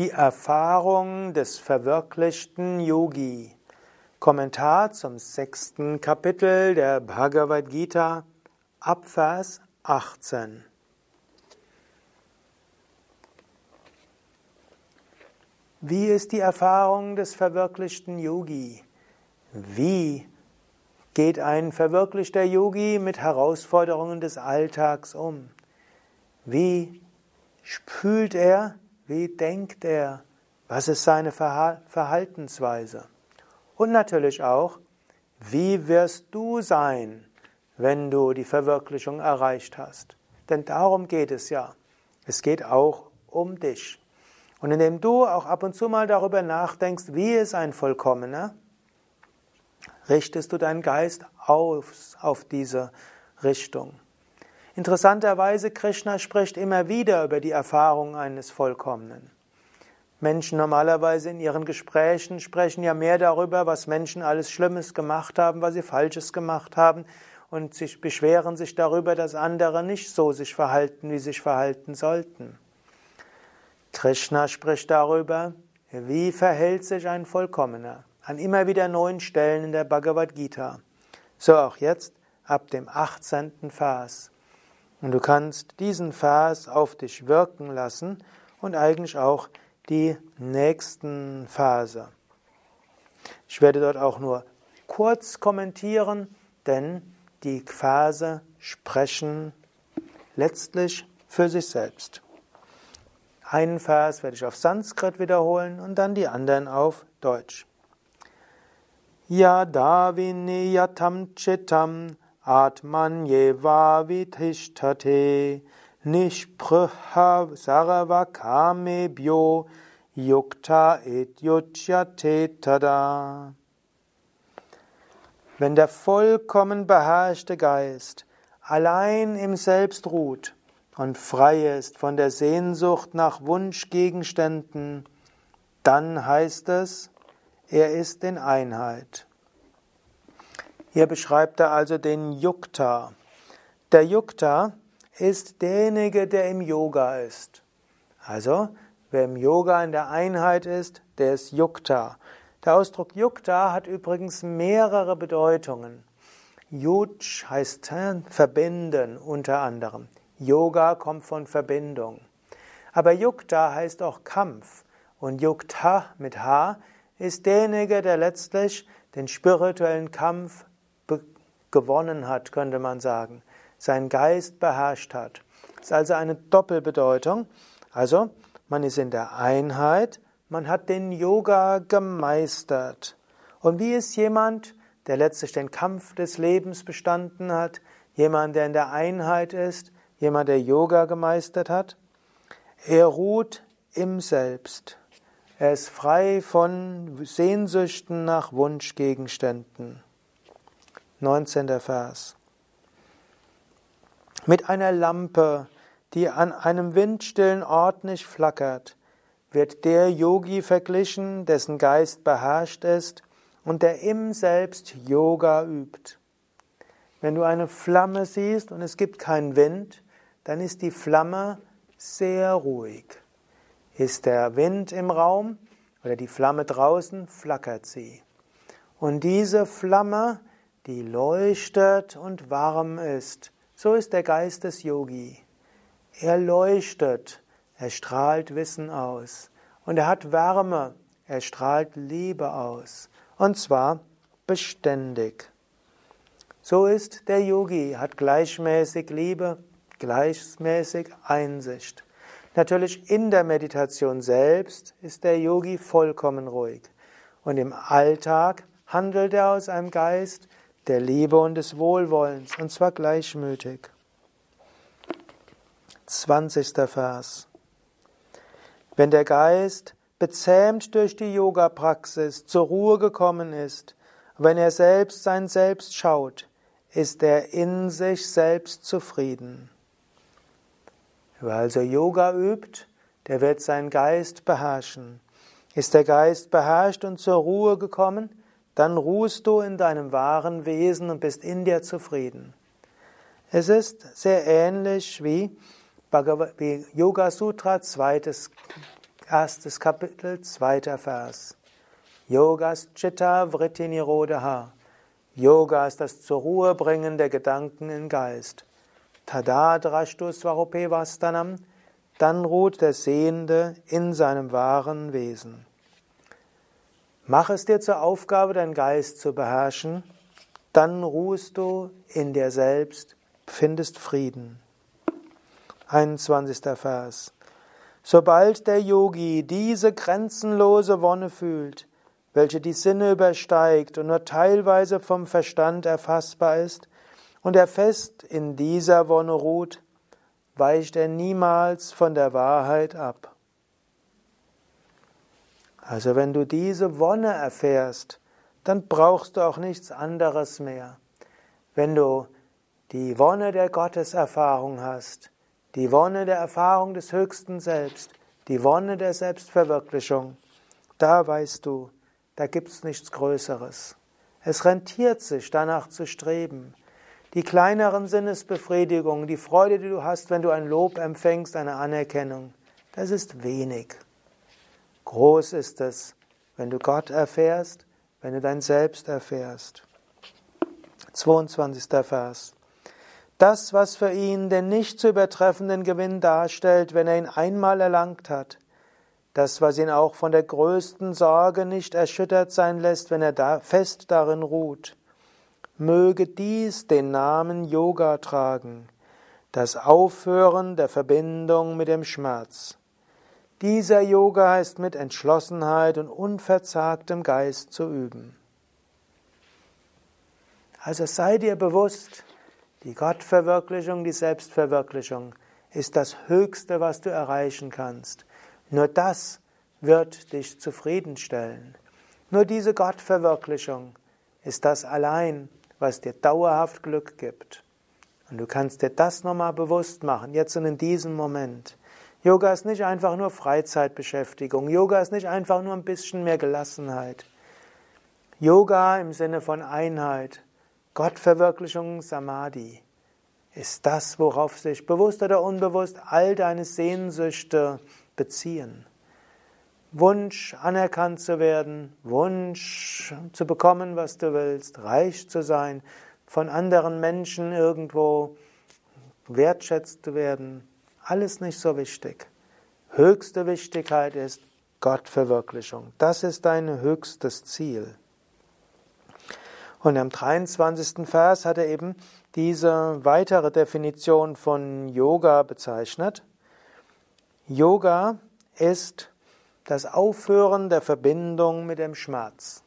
Die Erfahrung des verwirklichten Yogi. Kommentar zum sechsten Kapitel der Bhagavad Gita, Abvers 18. Wie ist die Erfahrung des verwirklichten Yogi? Wie geht ein verwirklichter Yogi mit Herausforderungen des Alltags um? Wie fühlt er wie denkt er? Was ist seine Verhaltensweise? Und natürlich auch, wie wirst du sein, wenn du die Verwirklichung erreicht hast? Denn darum geht es ja. Es geht auch um dich. Und indem du auch ab und zu mal darüber nachdenkst, wie ist ein Vollkommener, richtest du deinen Geist auf, auf diese Richtung. Interessanterweise, Krishna spricht immer wieder über die Erfahrung eines Vollkommenen. Menschen normalerweise in ihren Gesprächen sprechen ja mehr darüber, was Menschen alles Schlimmes gemacht haben, was sie Falsches gemacht haben und sich beschweren sich darüber, dass andere nicht so sich verhalten, wie sie sich verhalten sollten. Krishna spricht darüber, wie verhält sich ein Vollkommener, an immer wieder neuen Stellen in der Bhagavad Gita. So auch jetzt ab dem 18. Vers. Und du kannst diesen Vers auf dich wirken lassen und eigentlich auch die nächsten Verse. Ich werde dort auch nur kurz kommentieren, denn die Verse sprechen letztlich für sich selbst. Einen Vers werde ich auf Sanskrit wiederholen und dann die anderen auf Deutsch. Yadavineyatam chitam Atmanyeva vitishtate nishprha sarvakamebhyo yukta etyuchyate tada. Wenn der vollkommen beherrschte Geist allein im Selbst ruht und frei ist von der Sehnsucht nach Wunschgegenständen, dann heißt es, er ist in Einheit. Hier beschreibt er also den Yukta. Der Yukta ist derjenige, der im Yoga ist. Also, wer im Yoga in der Einheit ist, der ist Yukta. Der Ausdruck Yukta hat übrigens mehrere Bedeutungen. Yuj heißt verbinden unter anderem. Yoga kommt von Verbindung. Aber Yukta heißt auch Kampf. Und Yukta mit H ist derjenige, der letztlich den spirituellen Kampf gewonnen hat, könnte man sagen, seinen Geist beherrscht hat. Das ist also eine Doppelbedeutung. Also, man ist in der Einheit, man hat den Yoga gemeistert. Und wie ist jemand, der letztlich den Kampf des Lebens bestanden hat, jemand, der in der Einheit ist, jemand, der Yoga gemeistert hat? Er ruht im Selbst. Er ist frei von Sehnsüchten nach Wunschgegenständen. 19. Vers. Mit einer Lampe, die an einem windstillen Ort nicht flackert, wird der Yogi verglichen, dessen Geist beherrscht ist und der im Selbst Yoga übt. Wenn du eine Flamme siehst und es gibt keinen Wind, dann ist die Flamme sehr ruhig. Ist der Wind im Raum oder die Flamme draußen, flackert sie. Und diese Flamme die leuchtet und warm ist. So ist der Geist des Yogi. Er leuchtet, er strahlt Wissen aus und er hat Wärme, er strahlt Liebe aus und zwar beständig. So ist der Yogi, hat gleichmäßig Liebe, gleichmäßig Einsicht. Natürlich in der Meditation selbst ist der Yogi vollkommen ruhig und im Alltag handelt er aus einem Geist, der Liebe und des Wohlwollens, und zwar gleichmütig. 20. Vers. Wenn der Geist bezähmt durch die Yoga-Praxis zur Ruhe gekommen ist, wenn er selbst sein Selbst schaut, ist er in sich selbst zufrieden. Wer also Yoga übt, der wird seinen Geist beherrschen. Ist der Geist beherrscht und zur Ruhe gekommen, dann ruhst du in deinem wahren Wesen und bist in dir zufrieden. Es ist sehr ähnlich wie, wie Yoga Sutra, zweites Erstes Kapitel, zweiter Vers. Yogas Chitta Vritti Nirodha. Yoga ist das zur Ruhe bringen der Gedanken im Geist. Tada Drashtu Svarupe Vastanam. Dann ruht der Sehende in seinem wahren Wesen. Mach es dir zur Aufgabe, deinen Geist zu beherrschen, dann ruhst du in dir selbst, findest Frieden. 21. Vers. Sobald der Yogi diese grenzenlose Wonne fühlt, welche die Sinne übersteigt und nur teilweise vom Verstand erfassbar ist, und er fest in dieser Wonne ruht, weicht er niemals von der Wahrheit ab. Also wenn du diese Wonne erfährst, dann brauchst du auch nichts anderes mehr. Wenn du die Wonne der Gotteserfahrung hast, die Wonne der Erfahrung des höchsten Selbst, die Wonne der Selbstverwirklichung, da weißt du, da gibt's nichts Größeres. Es rentiert sich, danach zu streben. Die kleineren Sinnesbefriedigungen, die Freude, die du hast, wenn du ein Lob empfängst, eine Anerkennung, das ist wenig. Groß ist es, wenn du Gott erfährst, wenn du dein Selbst erfährst. 22. Vers. Das, was für ihn den nicht zu übertreffenden Gewinn darstellt, wenn er ihn einmal erlangt hat, das, was ihn auch von der größten Sorge nicht erschüttert sein lässt, wenn er da fest darin ruht, möge dies den Namen Yoga tragen, das Aufhören der Verbindung mit dem Schmerz. Dieser Yoga ist mit Entschlossenheit und unverzagtem Geist zu üben. Also sei dir bewusst, die Gottverwirklichung, die Selbstverwirklichung ist das Höchste, was du erreichen kannst. Nur das wird dich zufriedenstellen. Nur diese Gottverwirklichung ist das allein, was dir dauerhaft Glück gibt. Und du kannst dir das nochmal bewusst machen, jetzt und in diesem Moment. Yoga ist nicht einfach nur Freizeitbeschäftigung. Yoga ist nicht einfach nur ein bisschen mehr Gelassenheit. Yoga im Sinne von Einheit, Gottverwirklichung Samadhi ist das, worauf sich bewusst oder unbewusst all deine Sehnsüchte beziehen. Wunsch, anerkannt zu werden, Wunsch zu bekommen, was du willst, reich zu sein, von anderen Menschen irgendwo wertschätzt zu werden, alles nicht so wichtig. Höchste Wichtigkeit ist Gottverwirklichung. Das ist dein höchstes Ziel. Und am 23. Vers hat er eben diese weitere Definition von Yoga bezeichnet. Yoga ist das Aufhören der Verbindung mit dem Schmerz.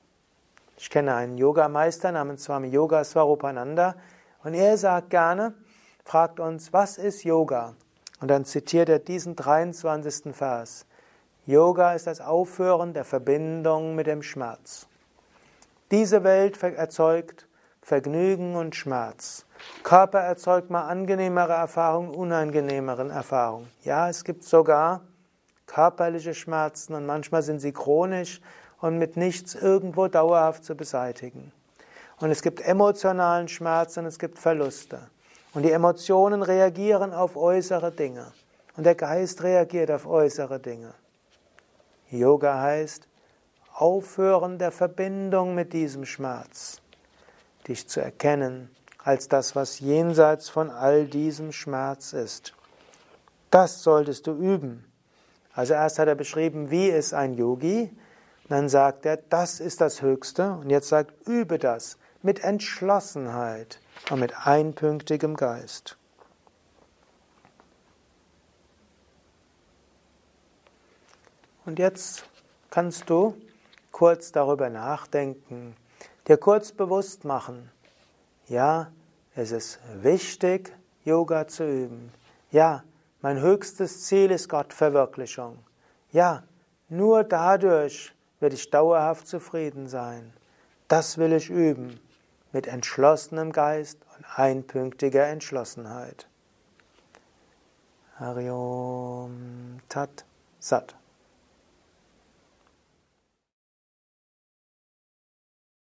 Ich kenne einen Yogameister namens Swami Yoga Swarupananda und er sagt gerne, fragt uns, was ist Yoga? Und dann zitiert er diesen 23. Vers. Yoga ist das Aufhören der Verbindung mit dem Schmerz. Diese Welt erzeugt Vergnügen und Schmerz. Körper erzeugt mal angenehmere Erfahrungen, unangenehmeren Erfahrungen. Ja, es gibt sogar körperliche Schmerzen und manchmal sind sie chronisch und mit nichts irgendwo dauerhaft zu beseitigen. Und es gibt emotionalen Schmerz und es gibt Verluste. Und die Emotionen reagieren auf äußere Dinge. Und der Geist reagiert auf äußere Dinge. Yoga heißt, Aufhören der Verbindung mit diesem Schmerz, dich zu erkennen als das, was jenseits von all diesem Schmerz ist. Das solltest du üben. Also erst hat er beschrieben, wie ist ein Yogi, dann sagt er, das ist das Höchste, und jetzt sagt, übe das mit Entschlossenheit und mit einpünktigem Geist. Und jetzt kannst du kurz darüber nachdenken, dir kurz bewusst machen, ja, es ist wichtig, Yoga zu üben. Ja, mein höchstes Ziel ist Gottverwirklichung. Ja, nur dadurch werde ich dauerhaft zufrieden sein. Das will ich üben, mit entschlossenem Geist und einpünktiger Entschlossenheit. Hariom Tat Sat.